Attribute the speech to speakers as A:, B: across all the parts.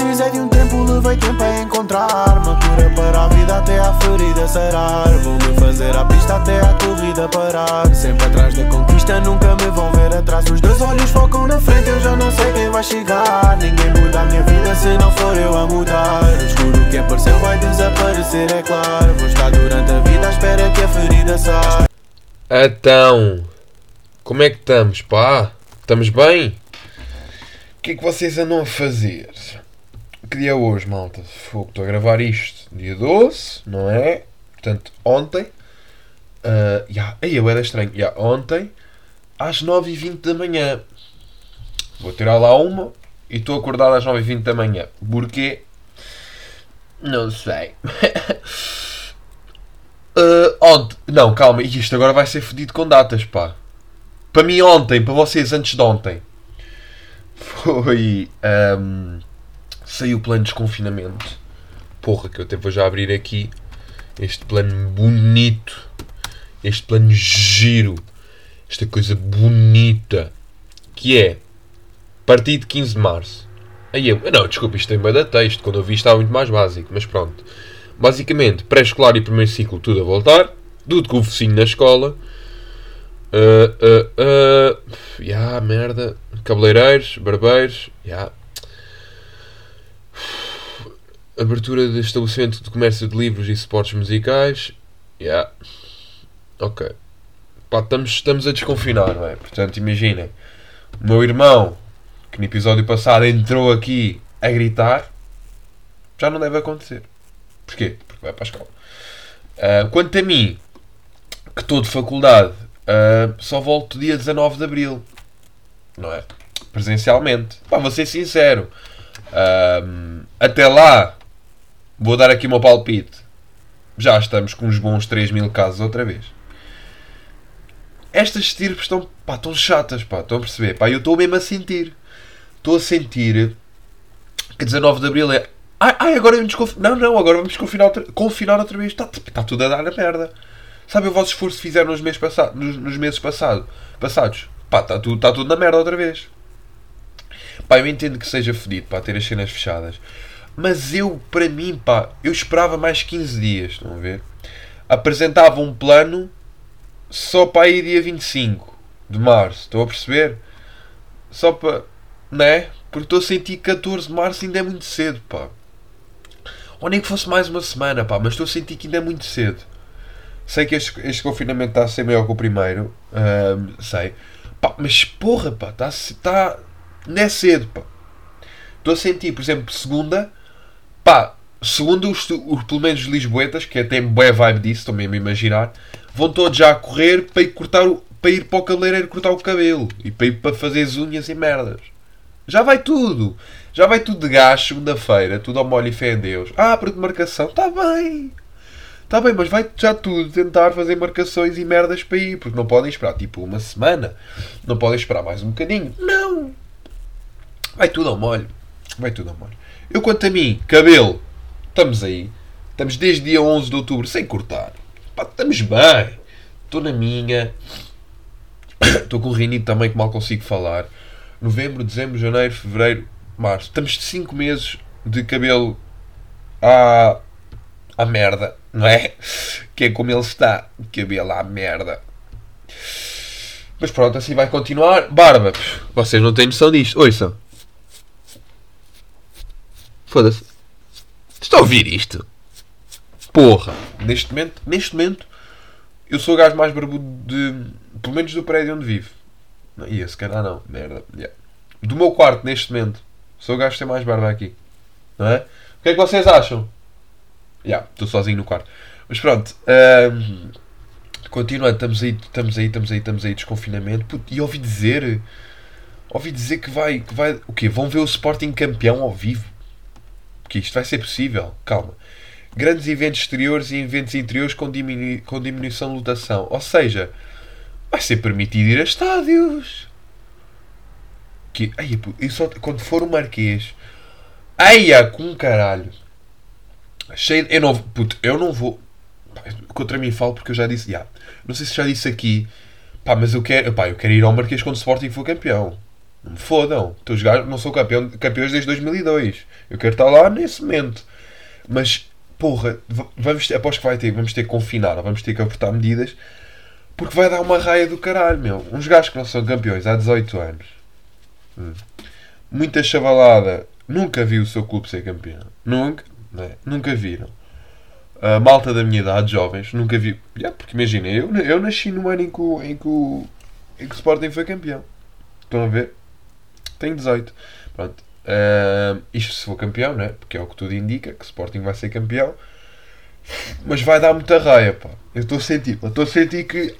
A: Precisei de um tempo, levei tempo a encontrar. Uma cura para a vida até a ferida sarar. Vou-me fazer a pista até a corrida parar. Sempre atrás da conquista, nunca me vão ver atrás. Os dois olhos focam na frente, eu já não sei quem vai chegar. Ninguém muda a minha vida se não for eu a mudar. O escuro que apareceu vai desaparecer, é claro. Vou estar durante a vida à espera que a ferida saia.
B: Então, como é que estamos, pá? Estamos bem? O que é que vocês andam a fazer? Que dia é hoje, malta? Fogo, estou a gravar isto dia 12, não é? Portanto, ontem. Uh, yeah, aí eu era estranho. Yeah, ontem, às 9h20 da manhã. Vou tirar lá uma e estou acordado às 9h20 da manhã. Porquê? Não sei. uh, ontem. Não, calma, isto agora vai ser fedido com datas, pá. Para mim, ontem, para vocês, antes de ontem, foi. Um, saiu o plano de desconfinamento. Porra, que eu até vou já abrir aqui este plano bonito, este plano giro, esta coisa bonita que é partido de 15 de março. Aí eu, não, desculpa, isto tem bem da texto, quando eu vi estava muito mais básico, mas pronto. Basicamente, pré-escolar e primeiro ciclo, tudo a voltar, tudo com o focinho na escola. Uh, uh, uh, yeah, merda. Cabeleireiros, barbeiros, yeah. Abertura de estabelecimento de comércio de livros e suportes musicais. Yeah. Ok. Pá, estamos, estamos a desconfinar, não é? Portanto, imaginem. O meu irmão, que no episódio passado entrou aqui a gritar, já não deve acontecer. Porquê? Porque vai para a escola. Uh, quanto a mim, que estou de faculdade, uh, só volto dia 19 de Abril. Não é? Presencialmente. Pá, vou ser sincero. Uh, até lá, vou dar aqui o meu palpite. Já estamos com uns bons 3 mil casos outra vez. Estas estirpes estão, pá, estão chatas, pá, estão a perceber? Pá, eu estou mesmo a sentir. Estou a sentir que 19 de Abril é. Ai, ai agora vamos desconfinar. Não, não, agora vamos confinar outra, confinar outra vez. Está, está tudo a dar na merda. Sabe o vosso esforço que fizeram nos meses, passados nos, nos meses passado, passados? Pá, está tudo, está tudo na merda outra vez. Pá, eu entendo que seja fedido, pá, ter as cenas fechadas. Mas eu, para mim, pá, eu esperava mais 15 dias, estão a ver? Apresentava um plano só para aí dia 25 de março, estão a perceber? Só para. Né? Porque estou a sentir que 14 de março ainda é muito cedo, pá. Ou nem que fosse mais uma semana, pá, mas estou a sentir que ainda é muito cedo. Sei que este, este confinamento está a ser maior que o primeiro, sei. Pá, mas porra, pá, está. Tá, não é cedo, pá. Estou a sentir, por exemplo, segunda, pá, segundo os, os pelo menos os Lisboetas, que até boa vibe disso, mesmo a imaginar, vão todos já a correr para ir, cortar o, para ir para o cabeleireiro cortar o cabelo e para ir para fazer as unhas e merdas. Já vai tudo. Já vai tudo de gás segunda-feira, tudo ao molho e fé em Deus. Ah, para demarcação, está bem. Está bem, mas vai já tudo tentar fazer marcações e merdas para ir, porque não podem esperar tipo uma semana, não podem esperar mais um bocadinho. Não! Vai tudo ao molho. Vai tudo ao molho. Eu, quanto a mim, cabelo, estamos aí. Estamos desde dia 11 de outubro sem cortar. Pá, estamos bem. Estou na minha. Estou com o rinite também que mal consigo falar. Novembro, dezembro, janeiro, fevereiro, março. Estamos de 5 meses de cabelo à, à merda, não é? Que é como ele está. Cabelo à merda. Mas pronto, assim vai continuar. Barba, vocês não têm noção disto. Ouçam. Foda-se. Estão a ouvir isto? Porra. Neste momento, neste momento, eu sou o gajo mais barbudo de. Pelo menos do prédio onde vivo. Não, ia, se calhar não. Merda. Yeah. Do meu quarto, neste momento. Sou o gajo que tem mais barba aqui. Não é? O que é que vocês acham? Já, yeah, estou sozinho no quarto. Mas pronto. Um, continuando, estamos aí, estamos aí, estamos aí, estamos aí, desconfinamento. Puto, e ouvi dizer. Ouvi dizer que vai. Que vai o quê? Vão ver o Sporting campeão ao vivo? Que isto vai ser possível. Calma. Grandes eventos exteriores e eventos interiores com, diminu com diminuição de lotação. Ou seja, vai ser permitido ir a estádios. Que, ai, eu só, quando for o Marquês. Aia, com caralho. Cheio, eu não, puto, eu não vou. Contra mim falo porque eu já disse. Yeah, não sei se já disse aqui. Pá, mas eu quero, pá, eu quero ir ao Marquês quando o Sporting for campeão. Fodam. Os gajos não são campeão, campeões desde 2002. Eu quero estar lá nesse momento. Mas, porra, vamos ter, após que vai ter, vamos ter que confinar, vamos ter que apertar medidas, porque vai dar uma raia do caralho, meu. Uns gajos que não são campeões há 18 anos. Hum. Muita chavalada nunca viu o seu clube ser campeão. Nunca, né? Nunca viram. A malta da minha idade, jovens, nunca vi. Yeah, porque imagina, eu, eu nasci no ano em que, o, em, que o, em que o Sporting foi campeão. Estão a ver? Tenho 18. Pronto. Uh, isto se for campeão, né? Porque é o que tudo indica, que Sporting vai ser campeão. Mas vai dar muita raia, pá. Eu estou a sentir, estou a sentir que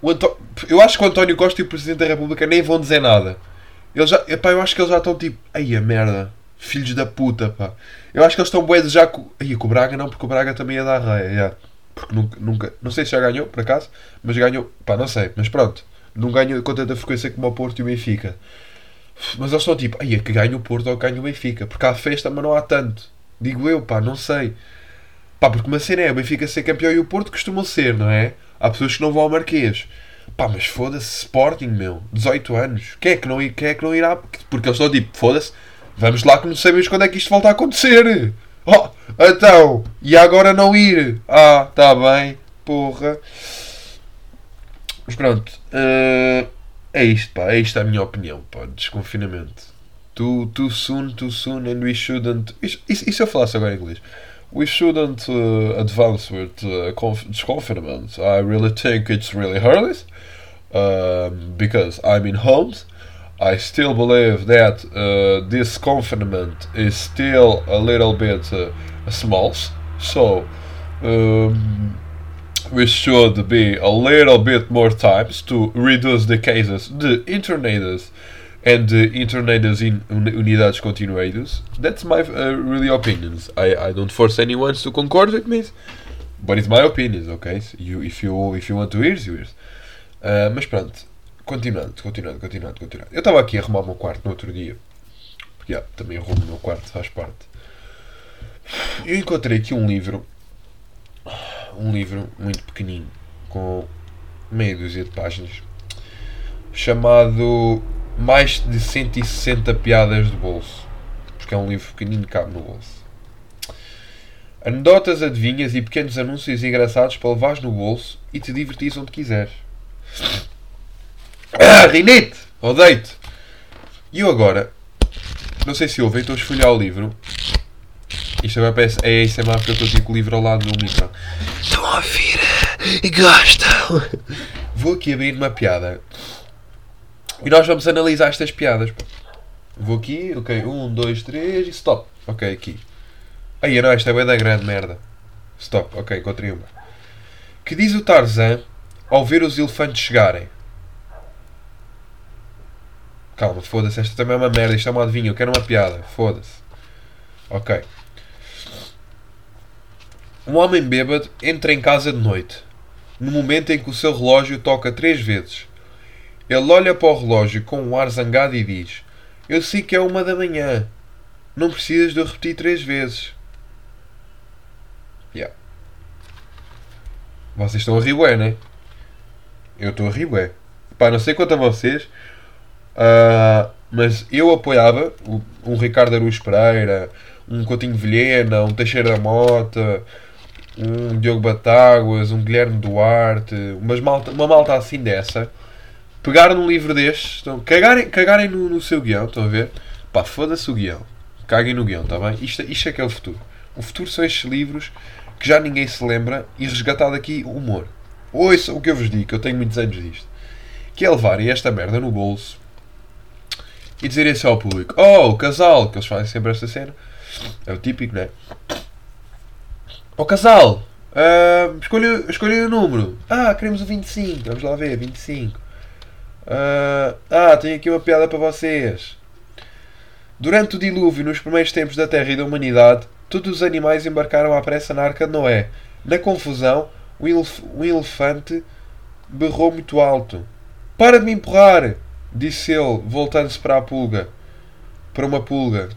B: o Antó... eu acho que o António Costa e o Presidente da República nem vão dizer nada. Eles já, epá, eu acho que eles já estão tipo, ai a merda, filhos da puta, pá. Eu acho que eles estão bué já com. Ai, com o Braga não, porque o Braga também ia dar raia, yeah. Porque nunca, nunca, não sei se já ganhou, por acaso, mas ganhou, pá, não sei, mas pronto. Não ganhou com tanta frequência como o Porto e o Benfica. Mas eles estão tipo, ai, é que ganha o Porto ou ganha o Benfica. Porque há festa, mas não há tanto. Digo eu, pá, não sei. Pá, porque uma cena é o Benfica ser campeão e o Porto costumam ser, não é? Há pessoas que não vão ao Marquês. Pá, mas foda-se, Sporting, meu. 18 anos. Quem é que não, quem é que não irá? Porque eles estão tipo, foda-se, vamos lá que não sabemos quando é que isto volta a acontecer. Oh, então, e agora não ir? Ah, tá bem, porra. Mas pronto, uh, é isto, pá. É isto a minha opinião, pá. Desconfinamento. Too, too soon, too soon, and we shouldn't. E se eu falasse agora em inglês? we shouldn't uh, advance with uh, conf- confidence. I really think it's really early um, because I'm in homes. I still believe that uh, this confinement is still a little bit uh, small, so um, we should be a little bit more times to reduce the cases. The internet is and uh, internadas in unidades continuadas. That's my uh, really opinions. I, I don't force anyone to concord with me, but it's my opinions, okay? So you, if you if you want to hear, you hear. Uh, mas pronto, continuando, continuando, continuando, continuando. Eu estava aqui a arrumar o meu quarto no outro dia. Porque yeah, também arrumo o meu quarto, faz parte. Eu encontrei aqui um livro, um livro muito pequenino, com meia dúzia de páginas, chamado mais de 160 piadas de bolso. Porque é um livro pequenino que cabe no bolso. Anedotas, adivinhas e pequenos anúncios engraçados para levares no bolso e te divertires onde quiseres. Ah, Rinite! Odeio-te! E eu agora, não sei se ouvem, estou a esfolhar o livro. Isto agora parece é ASMR porque eu estou com o livro ao lado do micro. Estão a ouvir e gostam. Vou aqui abrir uma piada e nós vamos analisar estas piadas. Vou aqui, ok, um, dois, três e stop. Ok, aqui. Aí não, esta é bem da grande merda. Stop, ok, encontrei uma. Que diz o Tarzan ao ver os elefantes chegarem? Calma, foda-se, esta também é uma merda, isto é uma adivinha, eu quero uma piada, foda-se. Ok. Um homem bêbado entra em casa de noite, no momento em que o seu relógio toca três vezes. Ele olha para o relógio com um ar zangado e diz: Eu sei que é uma da manhã. Não precisas de repetir três vezes. Yeah. Vocês estão a rir bué, né? Eu estou a rir bué. Pá, não sei quanto a vocês, uh, mas eu apoiava um Ricardo Aruz Pereira, um Coutinho Vilhena, um Teixeira Mota, um Diogo Batáguas, um Guilherme Duarte, umas malta, uma malta assim dessa pegaram num livro destes, estão, cagarem, cagarem no, no seu guião, estão a ver? Pá, foda-se o guião. Caguem no guião, está bem? Isto, isto é que é o futuro. O futuro são estes livros que já ninguém se lembra e resgatado aqui o humor. Ouça o que eu vos digo, eu tenho muitos anos disto. Que é levarem esta merda no bolso e dizerem assim ao público: Oh, o casal, que eles fazem sempre esta cena. É o típico, não é? Oh, casal, uh, o número. Ah, queremos o 25. Vamos lá ver, 25. Uh, ah, tenho aqui uma piada para vocês. Durante o dilúvio, nos primeiros tempos da Terra e da humanidade, todos os animais embarcaram à pressa na arca de Noé. Na confusão, um, elef um elefante berrou muito alto. Para de me empurrar! disse ele, voltando-se para a pulga. Para uma pulga.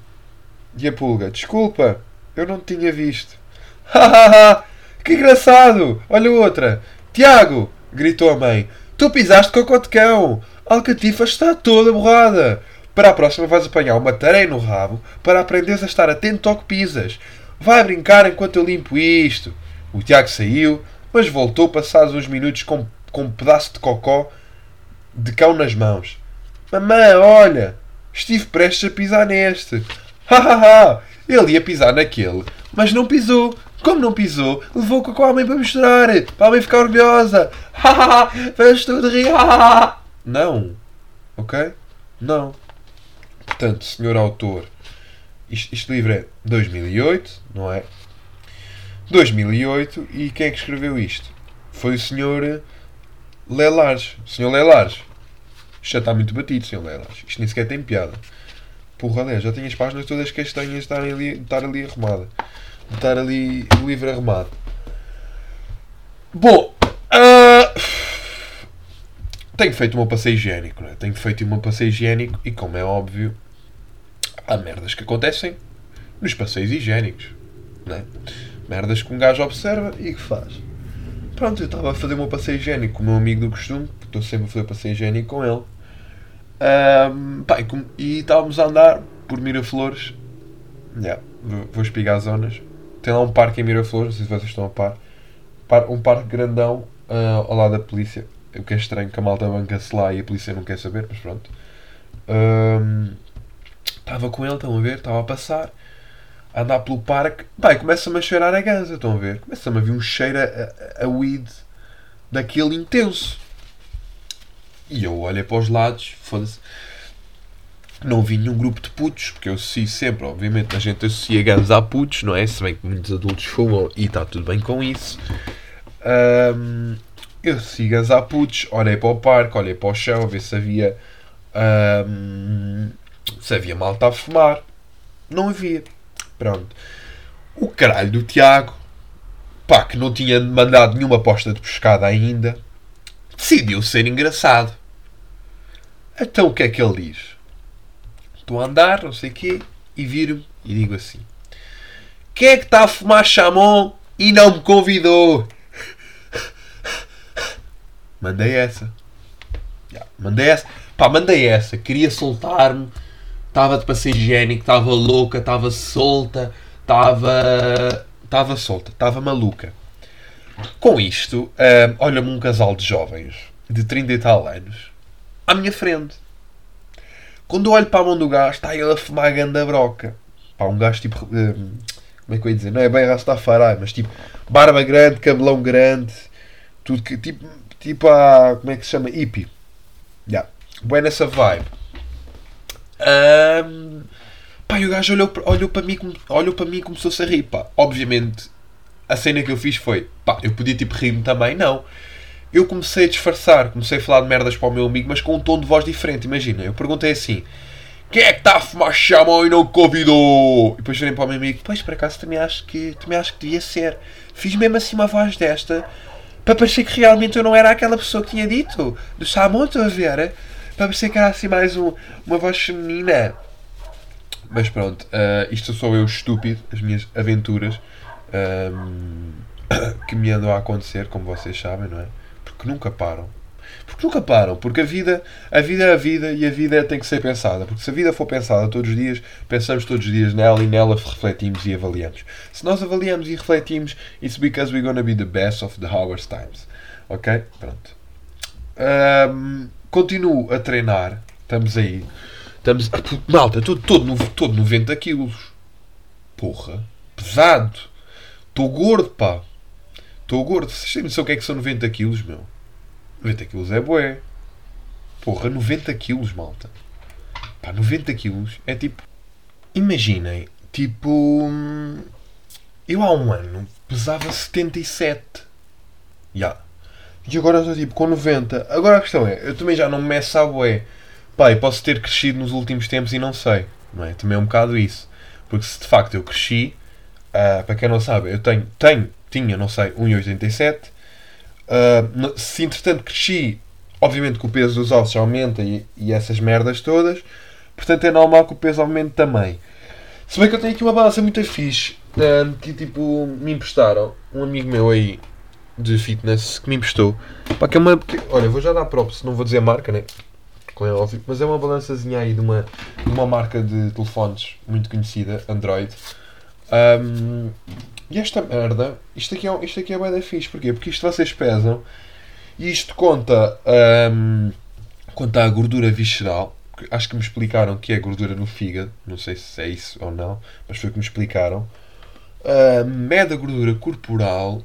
B: E a pulga: Desculpa, eu não te tinha visto. Hahaha! que engraçado! Olha outra! Tiago! gritou a mãe. Tu pisaste cocô de cão. Alcatifa está toda borrada. Para a próxima vais apanhar uma tareia no rabo para aprenderes a estar atento ao que pisas. Vai brincar enquanto eu limpo isto. O Tiago saiu, mas voltou passados uns minutos com, com um pedaço de cocó de cão nas mãos. Mamãe, olha, estive prestes a pisar neste. Ha ha ha! Ele ia pisar naquele, mas não pisou. Como não pisou, levou cocó à mãe para misturar, para a mãe ficar orgulhosa. Ha ha ha! Vamos tudo rir! Não. Ok? Não. Portanto, senhor autor, isto, este livro é 2008, não é? 2008 e quem é que escreveu isto? Foi o senhor Lelares. Senhor Lelares. Isto já está muito batido, senhor Lelares. Isto nem sequer tem piada. Porra, aliás, já tenho as páginas todas castanhas de estarem ali, estar ali arrumada. Estar ali o livro arrumado. Bom, uh, tenho feito meu passeio higiênico, né? Tenho feito meu passeio higiênico e, como é óbvio, há merdas que acontecem nos passeios higiênicos, né? Merdas que um gajo observa e que faz. Pronto, eu estava a fazer meu passeio higiênico com o meu amigo do costume, que estou sempre a fazer passeio higiênico com ele. Um, pá, e, estávamos a andar por Miraflores. Yeah, vou, vou espigar zonas. Tem lá um parque em Miraflores, não sei se vocês estão a par. Um parque grandão uh, ao lado da polícia. O que é estranho que a malta banca-se lá e a polícia não quer saber, mas pronto. Estava um, com ele, estão a ver? Estava a passar a andar pelo parque, vai, começa-me a cheirar a ganza, estão a ver? Começa-me a vir um cheiro a, a, a weed daquele intenso. E eu olhei para os lados, foda-se. Não vi nenhum grupo de putos, porque eu associo sempre, obviamente, a gente associa ganza a putos, não é? Se bem que muitos adultos fumam e está tudo bem com isso. Um, eu associo ganza a putos, olhei para o parque, olhei para o chão, a ver se havia. Um, se havia malta a fumar. Não havia. Pronto. O caralho do Tiago, pá, que não tinha mandado nenhuma aposta de pescada ainda, decidiu ser engraçado. Então o que é que ele diz? A andar, não sei o quê, e viro-me e digo assim: Quem é que está a fumar chamon e não me convidou? Mandei essa. Yeah, mandei essa. Pá, mandei essa. Queria soltar-me estava de passeio higiênico, estava louca, estava solta, estava. estava solta, estava maluca. Com isto, uh, olha-me um casal de jovens de 30 e tal anos à minha frente. Quando eu olho para a mão do gajo, está ele a fumar a ganda broca. Pá, um gajo tipo. Uh, como é que eu ia dizer? Não é bem Rastafari, mas tipo barba grande, cabelão grande, tudo que. tipo. tipo a. como é que se chama? Hippie. Yeah. Boa nessa vibe. Um, pá, e o gajo olhou, olhou, para mim, olhou para mim e começou-se a rir. Pá. Obviamente, a cena que eu fiz foi: pá, eu podia tipo rir-me também. Não. Eu comecei a disfarçar, comecei a falar de merdas para o meu amigo, mas com um tom de voz diferente. Imagina, eu perguntei assim: quem é que está a fumar chamão e não convidou? E depois virei para o meu amigo: pois, por acaso também acho que, também acho que devia ser. Fiz mesmo assim uma voz desta para parecer que realmente eu não era aquela pessoa que tinha dito do chamão, estou a ver? para parecer que era assim mais um, uma voz feminina. Mas pronto, uh, isto sou eu estúpido, as minhas aventuras um, que me andam a acontecer, como vocês sabem, não é? Porque nunca param. Porque nunca param, porque a vida, a vida é a vida e a vida tem que ser pensada. Porque se a vida for pensada todos os dias, pensamos todos os dias nela e nela refletimos e avaliamos. Se nós avaliamos e refletimos, it's because we're gonna be the best of the hours times. Ok? Pronto. Um, continuo a treinar. Estamos aí. Estamos. Malta, estou todo, todo 90 quilos. Porra. Pesado. Estou gordo, pá. Estou gordo. Vocês têm noção o que é que são 90 quilos, meu? 90 quilos é bué. Porra, 90 quilos, malta. Pá, 90 quilos é tipo. Imaginem, tipo. Eu há um ano pesava 77. Já. Yeah. E agora estou tipo com 90. Agora a questão é, eu também já não me meço a bué. Pai, posso ter crescido nos últimos tempos e não sei. Não é? Também é um bocado isso. Porque se de facto eu cresci, uh, para quem não sabe, eu tenho, tenho tinha, não sei, 1,87. Uh, se entretanto cresci, obviamente que o peso dos ossos aumenta e, e, essas merdas todas. Portanto é normal que o peso aumente também. Se bem que eu tenho aqui uma balança muito fixe uh, que tipo me emprestaram. Um amigo meu aí de fitness que me emprestou. Pá, que é uma, que, olha, vou já dar props, não vou dizer marca, né? é óbvio, mas é uma balançazinha aí de uma, de uma marca de telefones muito conhecida, Android. Um, e esta merda, isto aqui é, isto aqui é bem da fixe, porquê? Porque isto vocês pesam e isto conta, um, conta a gordura visceral. Acho que me explicaram que é gordura no fígado, não sei se é isso ou não, mas foi o que me explicaram. Uh, mede a gordura corporal,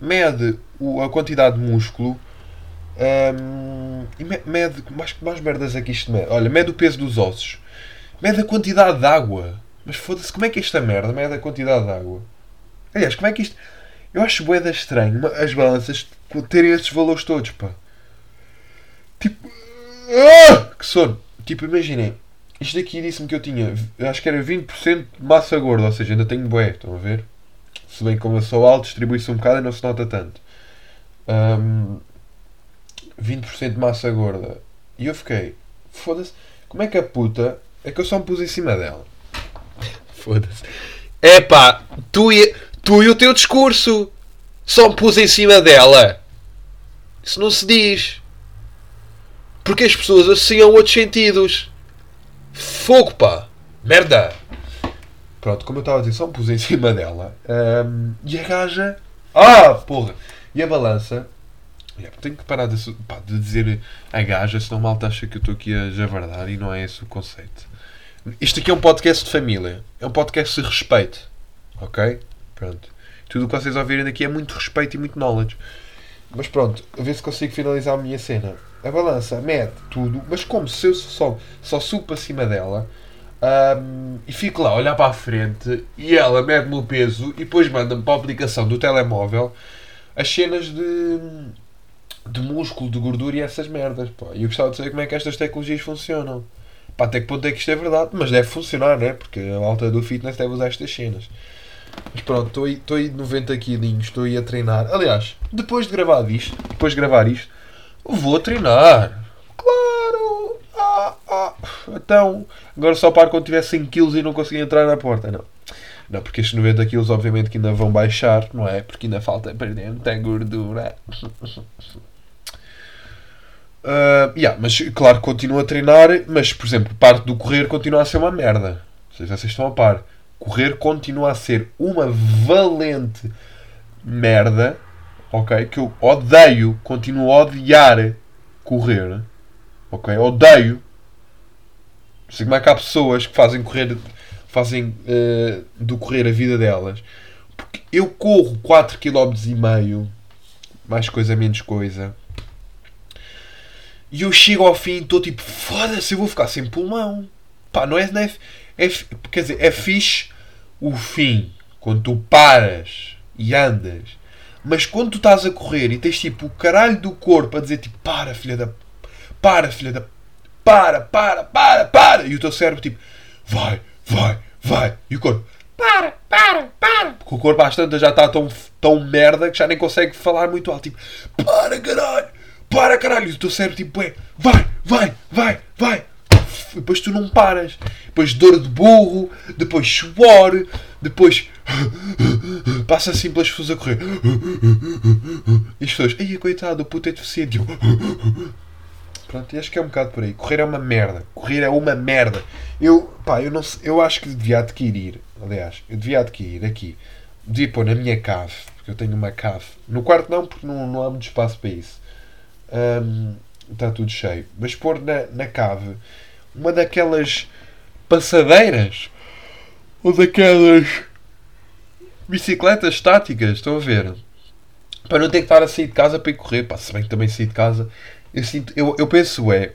B: mede a quantidade de músculo um, e mede. Mais, mais merdas é que isto mede? Olha, mede o peso dos ossos, mede a quantidade de água. Mas foda-se, como é que esta merda mede a quantidade de água? Aliás, como é que isto. Eu acho boeda estranho as balanças terem esses valores todos, pá. Tipo. Ah, que sono! Tipo, imaginem. Isto aqui disse-me que eu tinha. Acho que era 20% de massa gorda, ou seja, ainda tenho bué, estão a ver? Se bem como eu sou alto, distribui-se um bocado e não se nota tanto. Um, 20% de massa gorda. E eu fiquei. Foda-se. Como é que a puta. É que eu só me pus em cima dela.
C: Foda-se. Epá, tu e, tu e o teu discurso. Só me pus em cima dela. Isso não se diz. Porque as pessoas associam outros sentidos. Fogo, pá. Merda.
B: Pronto, como eu estava a dizer, só me pus em cima dela. Um, e a gaja. Ah, porra! E a balança. Yeah, tenho que parar de, pá, de dizer a gaja, senão mal acha que eu estou aqui a javardar e não é esse o conceito. Isto aqui é um podcast de família. É um podcast de respeito. Ok? Pronto. Tudo o que vocês ouvirem daqui é muito respeito e muito knowledge. Mas pronto, a ver se consigo finalizar a minha cena. A balança mede tudo, mas como se eu só, só subo para cima dela um, e fico lá a olhar para a frente e ela mede-me o peso e depois manda-me para a aplicação do telemóvel as cenas de, de músculo, de gordura e essas merdas. E eu gostava de saber como é que estas tecnologias funcionam. Pá, até que ponto é que isto é verdade, mas deve funcionar, né? Porque a alta do fitness deve usar estas cenas. Mas pronto, estou aí, aí 90 quilinhos, estou aí a treinar. Aliás, depois de gravar isto, depois de gravar isto, vou treinar. Claro! Ah, ah. Então, agora só paro quando tiver 100 kg e não conseguir entrar na porta. Não. Não, porque estes 90 kg obviamente que ainda vão baixar, não é? Porque ainda falta perder muita gordura. Uh, yeah, mas claro, continuo a treinar, mas por exemplo, parte do correr continua a ser uma merda. Não sei se vocês estão a par. Correr continua a ser uma valente merda, ok? Que eu odeio, continuo a odiar correr, ok? Odeio. Não sei como é que há pessoas que fazem correr, fazem uh, do correr a vida delas. Porque eu corro 4,5 km, mais coisa, menos coisa e eu chego ao fim e estou tipo, foda-se, eu vou ficar sem pulmão. Pá, não é, não é, é, Quer dizer, é fixe o fim, quando tu paras e andas. Mas quando tu estás a correr e tens tipo o caralho do corpo a dizer tipo, para filha da. Para filha da. Para, para, para, para! E o teu cérebro tipo, vai, vai, vai! E o corpo, para, para, para! Porque o corpo às tantas já está tão, tão merda que já nem consegue falar muito alto. Tipo, para caralho! para caralho, e o teu cérebro tipo é, vai, vai, vai, vai. Depois tu não paras. Depois dor de burro, depois suor, depois passa assim pelas pessoas a correr. E as pessoas, ai coitado, o puto é deficiente. Pronto, e acho que é um bocado por aí. Correr é uma merda. Correr é uma merda. Eu, pá, eu, não, eu acho que devia adquirir, aliás, eu devia adquirir aqui, devia pôr na minha cave, porque eu tenho uma cave. No quarto não, porque não, não há muito espaço para isso um, está tudo cheio. Mas pôr na, na cave uma daquelas passadeiras ou daquelas bicicletas estáticas, estão a ver? Para não ter que estar a sair de casa para ir correr. Pá, se bem que também sair de casa, eu, sinto, eu, eu penso é,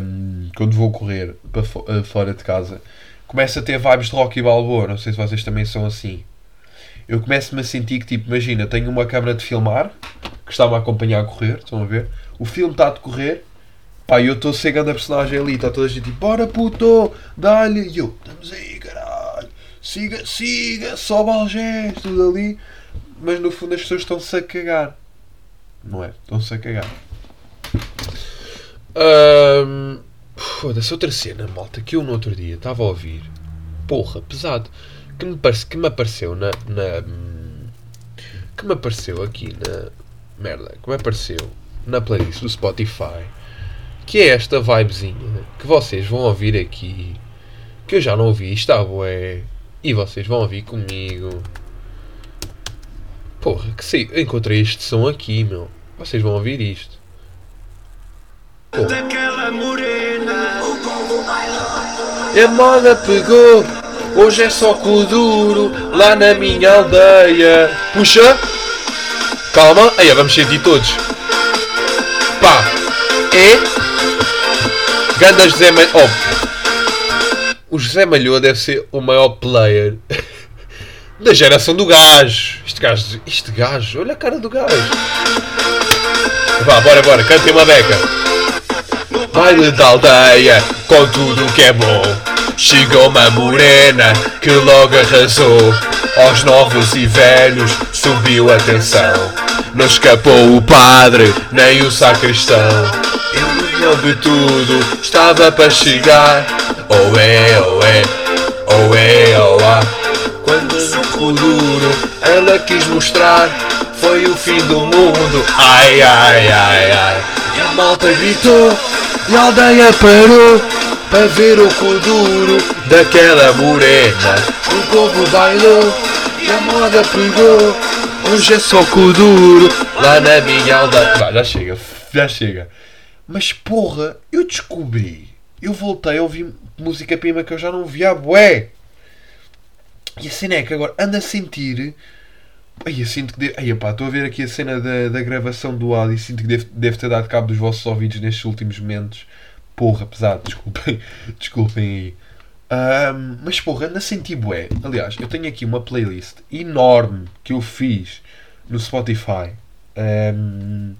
B: um, quando vou correr para eh, fora de casa, começo a ter vibes de Rocky Balboa. Não sei se vocês também são assim. Eu começo-me a sentir que, tipo, imagina, tenho uma câmera de filmar que está-me a acompanhar a correr, estão a ver? O filme está a decorrer, pá, eu estou cegando a personagem ali, está toda a gente tipo, bora puto, dá-lhe, e eu, estamos aí, caralho, siga, siga, sobe algés, tudo ali, mas no fundo as pessoas estão-se a cagar, não é? Estão-se a cagar.
C: Um, Foda-se, outra cena, malta, que eu no outro dia estava a ouvir, porra, pesado, que me, parece, que me apareceu na, na que me apareceu aqui na, merda, como apareceu na playlist do Spotify,
B: que é esta vibezinha que vocês vão ouvir aqui, que eu já não ouvi, está bué, e vocês vão ouvir comigo. Porra, que sei, eu encontrei este som aqui, meu. Vocês vão ouvir isto. Porra.
D: Daquela morena.
B: A moda pegou, hoje é só com duro, lá na minha aldeia. Puxa! Calma, aí vamos sentir todos. Pá! É? Ganda José. Oh. O José Malhoa deve ser o maior player da geração do gajo. Este gajo, este gajo, olha a cara do gajo. Vá, bora, bora, cante uma beca. Baile da aldeia, com tudo o que é bom. Chegou uma morena que logo arrasou. Aos novos e velhos subiu a tensão. Não escapou o padre, nem o sacristão. Ele de tudo estava para chegar. Oh é, oh é, oh é, oh ah. Quando no duro ela quis mostrar. Foi o fim do mundo. Ai, ai, ai, ai. E a malta gritou e a aldeia parou para ver o kuduro daquela morena. O povo bailou e a moda pegou. Hoje é só kuduro lá na minha aldeia. Vá, já chega, já chega. Mas porra, eu descobri. Eu voltei a ouvir música prima que eu já não via, bué. E a cena é que agora ando a sentir. Ai, eu sinto que. De... Ai, pá, estou a ver aqui a cena da, da gravação do áudio e sinto que deve, deve ter dado cabo dos vossos ouvidos nestes últimos momentos. Porra, pesado, desculpem. Desculpem aí. Ahm, mas porra, ando a sentir bué. Aliás, eu tenho aqui uma playlist enorme que eu fiz no Spotify. Ahm,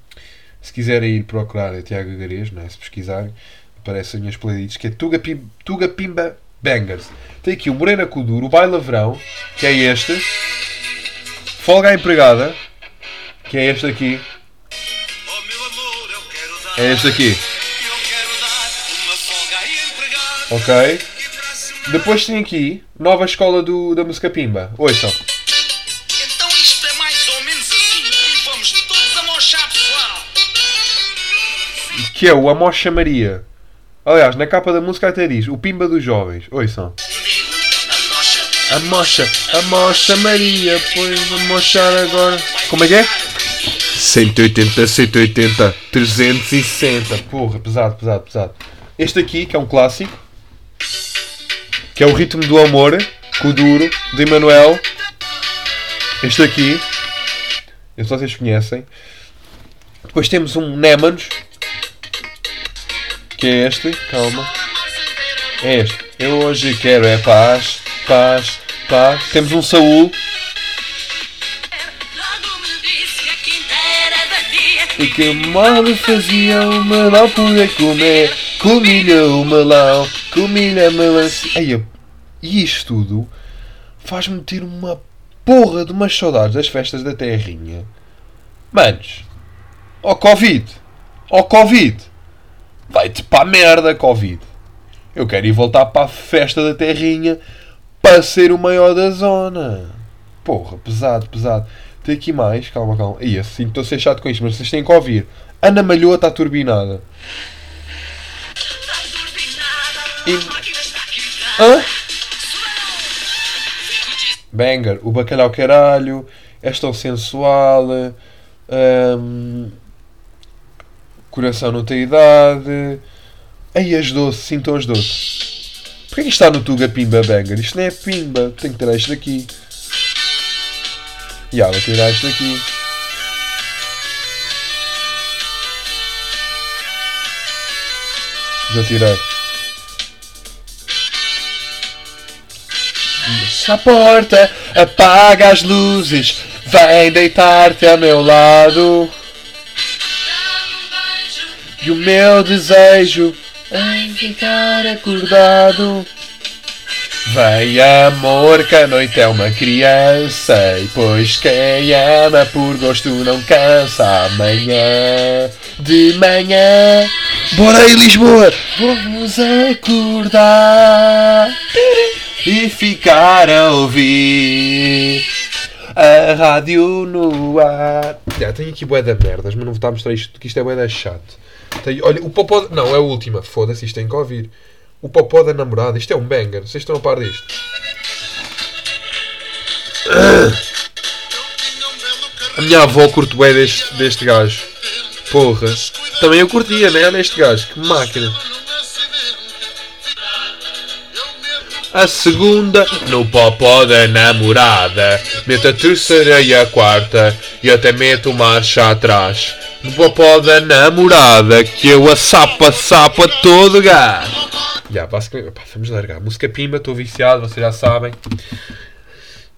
B: se quiserem ir procurar é Tiago Garês, não é? se pesquisarem, aparecem as playlists, que é Tuga, Pim, Tuga Pimba Bangers. Tem aqui o Morena Kuduro, o Baila Verão, que é este. Folga à Empregada, que é este aqui. É este aqui, ok? Depois tem aqui, nova escola do, da música Pimba. Ouçam. Que é o Amocha Maria. Aliás, na capa da música até diz o Pimba dos Jovens. Ouçam.
D: A mocha.
B: A mocha, Maria, pois vou mochar agora. Como é que é? 180, 180, 360. Porra, pesado, pesado, pesado. Este aqui, que é um clássico, que é o Ritmo do Amor, com o Duro, de Emanuel. Este aqui, eu só vocês conhecem. Depois temos um Némanos, que é este, calma. É este. Eu hoje quero é paz, paz, paz. Temos um Saúl e que mal fazia o melão poder comer. Comilha o melão, comilha a melancia. E isto tudo faz-me ter uma porra de umas saudades das festas da terrinha. Manos, ó Covid, ó Covid, vai-te para a merda, Covid. Eu quero ir voltar para a festa da terrinha para ser o maior da zona. Porra, pesado, pesado. Tem aqui mais, calma, calma. Aí, assim, estou a ser chato com isto, mas vocês têm que ouvir. Ana Malhoa está turbinada. E-. Hã? Banger, o bacalhau caralho, és tão sensual, hum, coração não tem idade, aí as doce, sintam as doce. Porquê que isto está no Tuga Pimba Banger? Isto não é Pimba, tenho que tirar isto daqui. E vou tirar isto daqui. Já tirei. Fecha a porta, apaga as luzes, vem deitar-te ao meu lado. E o meu desejo é ficar acordado. Vem amor, que a noite é uma criança. E pois quem ama por gosto não cansa. Amanhã, de manhã, bora aí Lisboa, vamos acordar e ficar a ouvir a rádio no ar. Já tenho aqui bué da merdas, mas não vou estar a mostrar isto porque isto é bué da chato. Tem- olha, o popó. Não, é a última. Foda-se, isto tem que ouvir. O popó da namorada. Isto é um banger. Vocês estão a par disto? A minha avó curte bem deste, deste gajo. Porra. Também eu curtia, né? Neste gajo. Que máquina. A segunda no popó da namorada. Meto a terceira e a quarta. E até meto marcha atrás. No popó da namorada. Que eu a sapa sapa todo gás. Já, basicamente. Pá, vamos largar. Música pimba, estou viciado, vocês já sabem.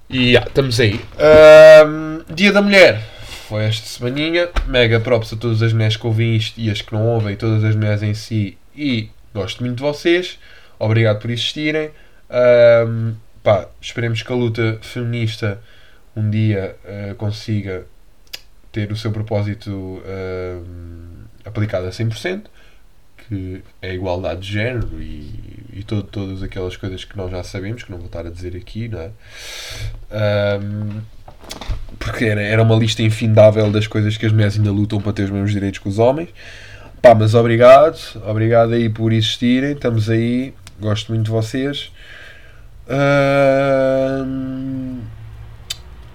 B: E estamos aí. Ahm, Dia da Mulher. Foi esta semaninha. Mega props a todas as mulheres que ouvem isto e as que não ouvem, todas as mulheres em si. E gosto muito de vocês. Obrigado por existirem. Ahm, pá, esperemos que a luta feminista um dia ah, consiga ter o seu propósito ahm, aplicado a 100%, que é a igualdade de género e, e todo- todas aquelas coisas que nós já sabemos, que não vou estar a dizer aqui, não é? Ahm, porque era, era uma lista infindável das coisas que as mulheres ainda lutam para ter os mesmos direitos que os homens. Pá, mas obrigado, obrigado aí por existirem, estamos aí, gosto muito de vocês. Ahm,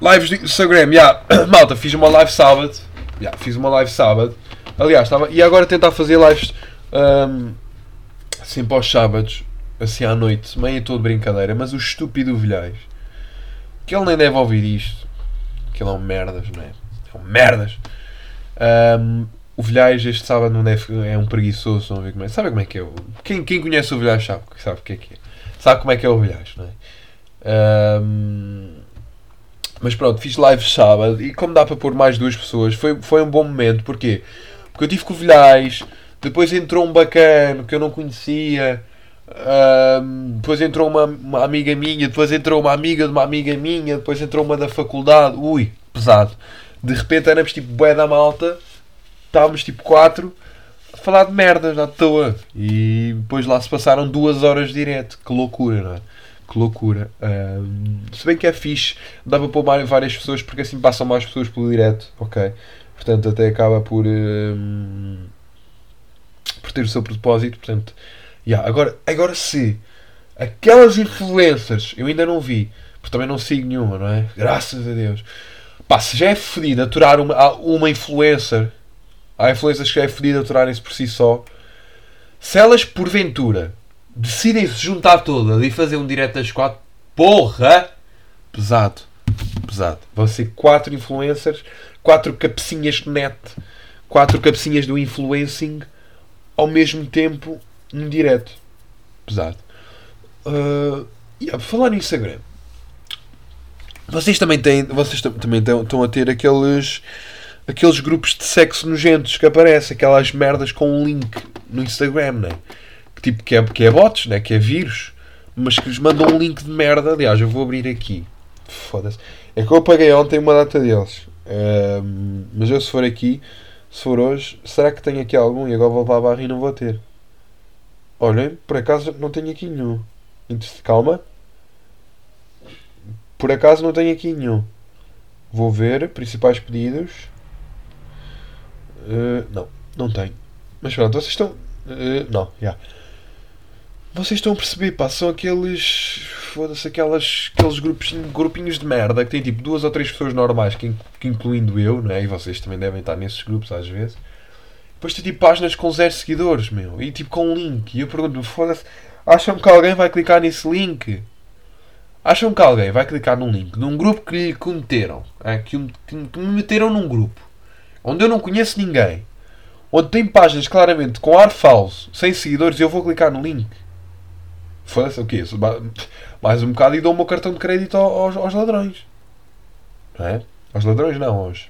B: lives de Instagram, yeah. malta, fiz uma live sábado, yeah, fiz uma live sábado, aliás, estava, e agora tentar fazer lives ahm, sempre aos sábados, assim à noite, meio todo brincadeira, mas o estúpido Vilhais, que ele nem deve ouvir isto, que ele é um merdas, não é? É um merdas. Ahm, o Vilhais este sábado não deve, é um preguiçoso, não como é. Sabe como é que é? Quem, quem conhece o Vilhais sabe, sabe o que é que é. Sabe como é que é o Vilhais, não é? Ahm, mas pronto, fiz live sábado e como dá para pôr mais duas pessoas, foi, foi um bom momento. Porquê? Porque eu tive com o Vilhais, depois entrou um bacano que eu não conhecia, ahm, depois entrou uma, uma amiga minha, depois entrou uma amiga de uma amiga minha, depois entrou uma da faculdade, ui, pesado. De repente éramos tipo bué da malta, estávamos tipo quatro a falar de merdas à toa. E depois lá se passaram duas horas direto. Que loucura, não é? Que loucura. Ahm, se bem que é fixe, dá para mais- várias pessoas porque assim passam mais pessoas pelo direto, ok? Portanto, até acaba por, ahm, por ter o seu propósito. Portanto, yeah. agora, agora se aquelas influencers eu ainda não vi, porque também não sigo nenhuma, não é? Graças a Deus. Pá, se já é fodido aturar uma, uma influencer, há influencers que já é fodido aturarem-se por si só. Se elas, porventura, decidem se juntar todas e fazer um direto das quatro, porra! Pesado. Pesado. Vão ser quatro influencers, quatro cabecinhas de net, quatro cabecinhas do influencing ao mesmo tempo num direto. Pesado. Uh, yeah, falar no Instagram. Vocês também têm, vocês tam- também tão- estão a ter aqueles aqueles grupos de sexo nojentos que aparecem, aquelas merdas com um link no Instagram, né? Que tipo que é, que é bots, né? Que é vírus, mas que lhes mandam um link de merda. Aliás, eu vou abrir aqui. Foda-se. É que eu apaguei ontem uma data deles. Ahm, mas eu se for aqui, se for hoje, será que tenho aqui algum? E agora vou levar a barra e não vou ter. Olhem, por acaso não tenho aqui nenhum. Calma. Por acaso não tenho aqui nenhum. Vou ver principais pedidos. Uh, não, não tenho. Mas pronto, vocês estão. uh, não, já. Vocês estão a perceber, pá, são aqueles. Foda-se, aquelas, aqueles grupos, grupinhos de merda que tem tipo duas ou três pessoas normais, que, que incluindo eu, né? E vocês também devem estar nesses grupos às vezes. Depois tem tipo páginas com zero seguidores, meu. E tipo com um link. E eu pergunto-me, foda-se, acham que alguém vai clicar nesse link? Acham que alguém vai clicar num link, num grupo que lhe que meteram, é, que- que me meteram num grupo, onde eu não conheço ninguém, onde tem páginas claramente com ar falso, sem seguidores, e eu vou clicar no link? Foda-se, o quê? Mais um bocado e dou o meu cartão de crédito ao- aos, aos ladrões. Não é? Aos ladrões não, aos...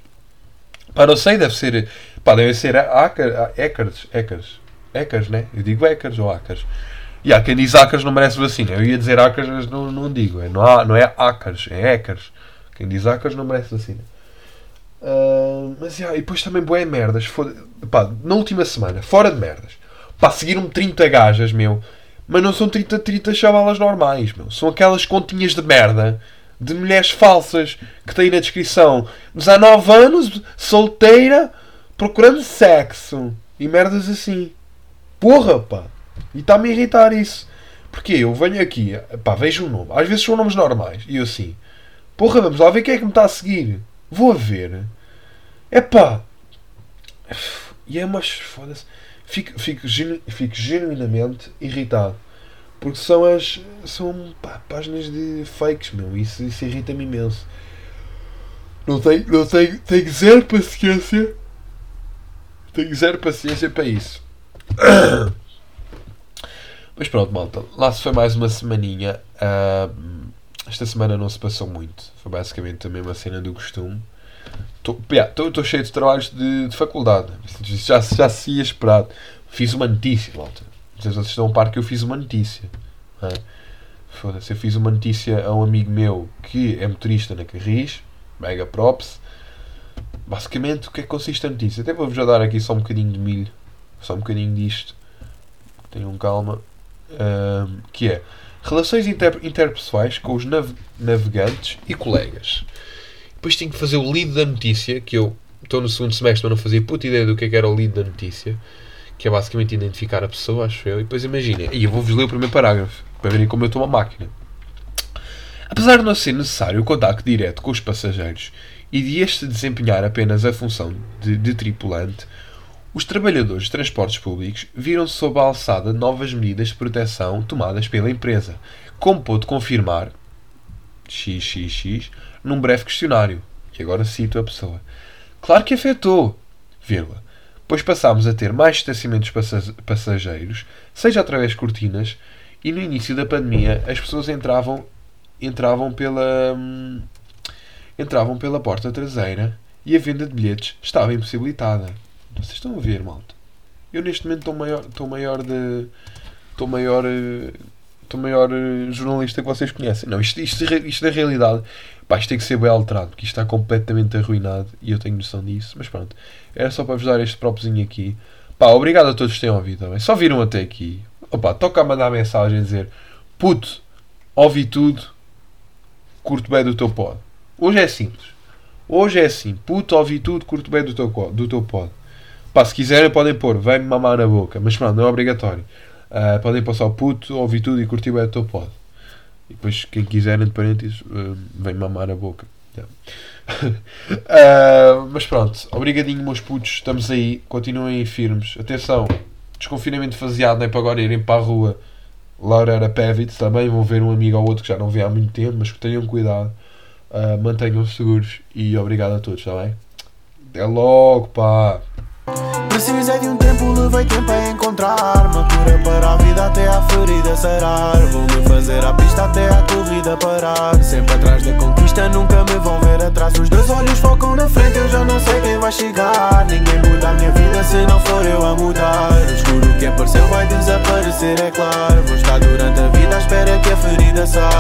B: Pá, não sei, deve ser... Pá, devem ser hacker, hackers, hackers, hackers, né? Eu digo hackers ou hackers. E há quem diz hackers não merece vacina. Eu ia dizer hackers, mas não, não digo. É, não, há, não é hackers, é hackers. Quem diz hackers não merece vacina. Ah, mas yeah, e depois também boé merdas. Foda pá, na última semana, fora de merdas. Pá, seguiram-me 30 gajas, meu. Mas não são 30, 30 chavalas normais, meu. São aquelas continhas de merda de mulheres falsas que têm na descrição 19 anos, solteira, procurando sexo. e merdas assim. Porra, pá! E está-me a irritar isso. Porque eu venho aqui, pá, vejo um nome. Às vezes são nomes normais. E eu assim, porra, vamos lá ver quem é que me está a seguir. Vou a ver. É pá. E é umas. Foda-se. Fico, fico, genu- fico genuinamente irritado. Porque são as. São pá, páginas de fakes, meu. Isso, isso irrita-me imenso. Não tenho, não tenho, tenho zero paciência. Tenho zero paciência para isso. Mas pronto, malta. Lá se foi mais uma semaninha. Ah, esta semana não se passou muito. Foi basicamente a mesma cena do costume. Estou cheio de trabalhos de, de faculdade. Já, já se ia esperado. Fiz uma notícia, malta. Vocês estão a par que eu fiz uma notícia. é? Foda-se, eu fiz uma notícia a um amigo meu que é motorista na Carris. Mega props. Basicamente, o que é que consiste a notícia? Até vou-vos já dar aqui só um bocadinho de milho. Só um bocadinho disto. Tenham calma. Ahm, que é relações inter- interpessoais com os nav- navegantes e colegas. Depois tenho que fazer o lead da notícia, que eu estou no segundo semestre, mas não fazia puta ideia do que, é que era o lead da notícia, que é basicamente identificar a pessoa, acho eu. E depois imaginem, e eu vou-vos ler o primeiro parágrafo, para verem como eu estou uma máquina. Apesar de não ser necessário o contacto direto com os passageiros e de este desempenhar apenas a função de, de tripulante, os trabalhadores de transportes públicos viram-se sob a alçada novas medidas de proteção tomadas pela empresa, como pôde confirmar XXX num breve questionário. E agora cito a pessoa. Claro que afetou, vírgula, pois passámos a ter mais distanciamentos passa- passageiros, seja através de cortinas, e no início da pandemia as pessoas entravam entravam pela hum, entravam pela porta traseira e a venda de bilhetes estava impossibilitada. Vocês estão a ver, malta? Eu neste momento estou maior, estou maior de estou maior eh, estou maior eh, jornalista que vocês conhecem. Não, isto, isto, isto da realidade, pá, isto tem que ser bem alterado, porque isto está completamente arruinado e eu tenho noção disso, mas pronto. Era só para vos dar este propozinho aqui. Pá, obrigado a todos que tenham ouvido também. Só viram até aqui. Opa, toca a mandar mensagem a dizer puto, ouvi tudo, curto bem do teu pod. Hoje é simples. Hoje é assim, puto, ouvi tudo, curto bem do teu, do teu pod. Pá, se quiserem podem pôr, vai-me mamar na boca, mas pronto, não é obrigatório. Ah, podem pôr só puto, ouvi tudo e curti bem do teu pod. E depois, quem quiser, entre parênteses, ah, vem mamar na boca. Yeah. Ah, mas pronto, obrigadinho, meus putos, estamos aí, continuem firmes. Atenção, desconfinamento faseado, não é para agora irem para a rua. Laura era Pevitz também, vão ver um amigo ou outro que já não vê há muito tempo, mas que tenham cuidado, ah, mantenham-se seguros e obrigado a todos, está bem? Até logo, pá!
A: Precisei de um tempo, levei tempo a encontrar Uma cura para a vida até a ferida sarar. Vou-me fazer a pista até a corrida parar. Sempre atrás da conquista, nunca me vão ver atrás. Os dois olhos focam na frente, eu já não sei quem vai chegar. Ninguém muda a minha vida se não for eu a mudar. O escuro que apareceu vai desaparecer, é claro. Vou estar durante a vida à espera que a ferida sare